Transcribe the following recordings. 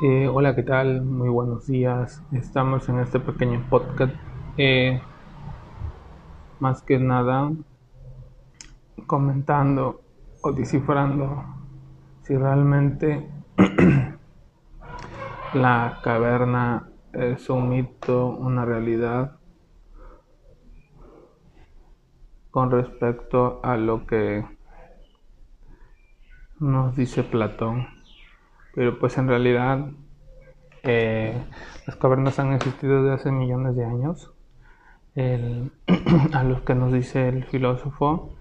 Eh, hola, ¿qué tal? Muy buenos días. Estamos en este pequeño podcast. Eh, más que nada, comentando o descifrando si realmente la caverna es un mito, una realidad con respecto a lo que nos dice Platón. Pero pues en realidad eh, las cavernas han existido desde hace millones de años. a lo que nos dice el filósofo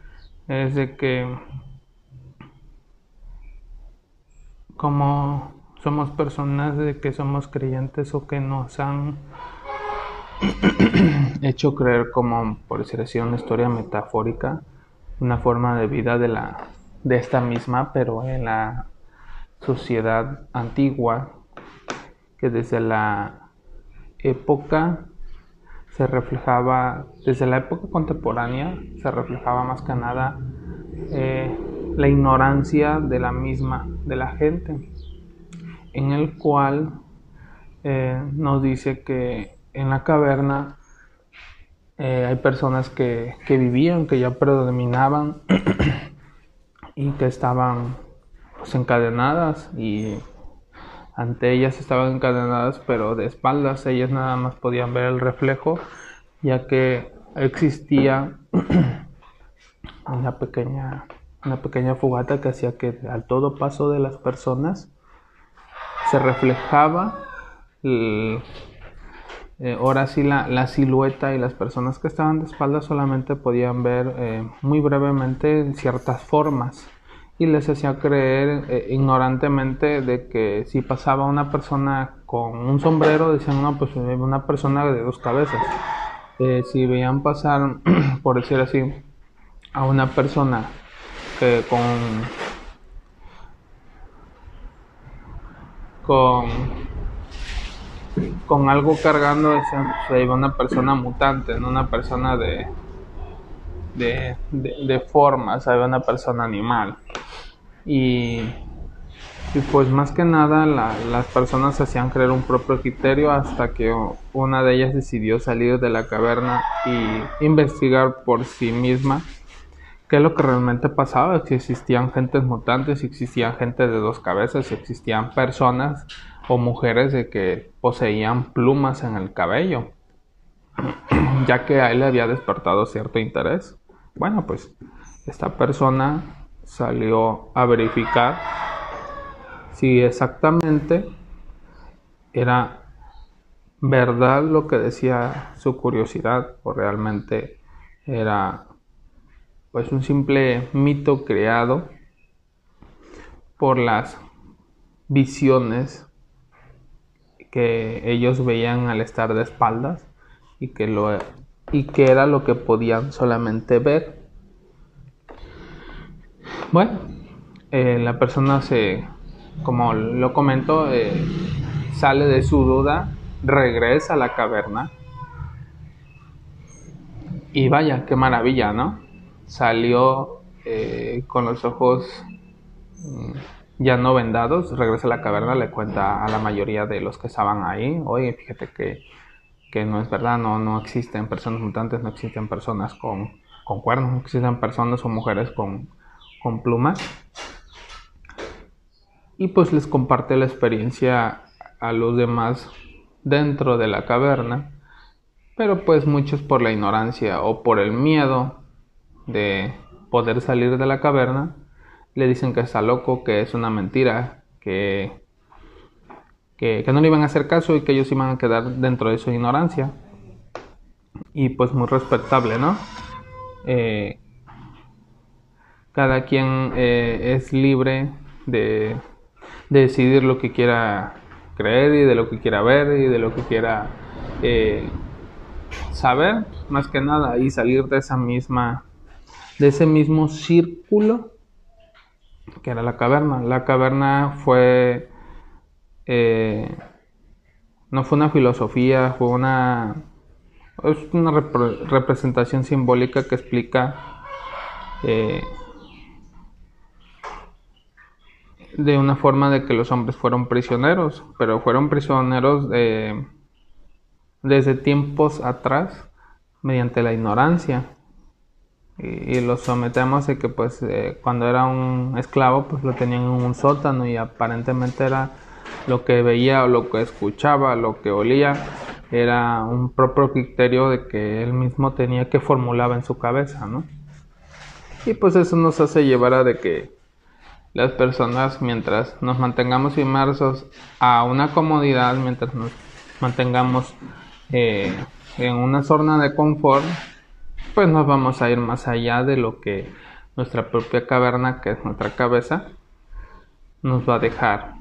es de que como somos personas de que somos creyentes o que nos han hecho creer como por decir así una historia metafórica una forma de vida de la de esta misma pero en la sociedad antigua que desde la época se reflejaba, desde la época contemporánea se reflejaba más que nada eh, la ignorancia de la misma, de la gente, en el cual eh, nos dice que en la caverna eh, hay personas que, que vivían, que ya predominaban y que estaban pues, encadenadas y ante ellas estaban encadenadas pero de espaldas ellas nada más podían ver el reflejo ya que existía una pequeña una pequeña fogata que hacía que al todo paso de las personas se reflejaba eh, ahora sí la, la, silueta y las personas que estaban de espaldas solamente podían ver eh, muy brevemente ciertas formas. Y les hacía creer eh, ignorantemente de que si pasaba una persona con un sombrero decían no pues una persona de dos cabezas si veían pasar por decir así a una persona que con con con algo cargando decían pues iba una persona mutante no una persona de de, de, de forma, una persona animal. Y, y pues más que nada las personas hacían creer un propio criterio hasta que una de ellas decidió salir de la caverna y investigar por sí misma qué es lo que realmente pasaba, si existían gentes mutantes, si existían gente de dos cabezas, si existían personas o mujeres de que poseían plumas en el cabello, ya que a él le había despertado cierto interés. Bueno, pues esta persona salió a verificar si exactamente era verdad lo que decía su curiosidad o realmente era pues un simple mito creado por las visiones ellos veían al estar de espaldas y que lo y que era lo que podían solamente ver. Bueno, eh, la persona se, como lo comentó, eh, sale de su duda, regresa a la caverna y vaya, qué maravilla, ¿no? Salió eh, con los ojos mm, ya no vendados, regresa a la caverna, le cuenta a la mayoría de los que estaban ahí, oye, fíjate que que no es verdad, no, no existen personas mutantes, no existen personas con, con cuernos, no existen personas o mujeres con, con plumas. Y pues les comparte la experiencia a los demás dentro de la caverna, pero pues muchos por la ignorancia o por el miedo de poder salir de la caverna, le dicen que está loco, que es una mentira, que que, no le iban a hacer caso y que ellos iban a quedar dentro de su ignorancia. Y pues muy respetable, ¿no? Eh, cada quien eh, es libre de, decidir lo que quiera creer y de lo que quiera ver y de lo que quiera eh, saber, más que nada, y salir de esa misma, de ese mismo círculo que era la caverna. La caverna fue eh, no fue una filosofía, fue una, es una representación simbólica que explica eh, de una forma de que los hombres fueron prisioneros, pero fueron prisioneros de, desde tiempos atrás mediante la ignorancia y, los sometemos de que pues eh, cuando era un esclavo pues lo tenían en un sótano y aparentemente era lo que veía lo que escuchaba, lo que olía era un propio criterio de que él mismo tenía que formulaba en su cabeza, ¿no? Y pues eso nos hace llevar a de que las personas mientras nos mantengamos inmersos a una comodidad, mientras nos mantengamos eh, en una zona de confort, pues nos vamos a ir más allá de lo que nuestra propia caverna, que es nuestra cabeza, nos va a dejar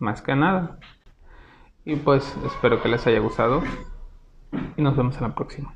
más que nada. Y pues espero que les haya gustado y nos vemos en la próxima.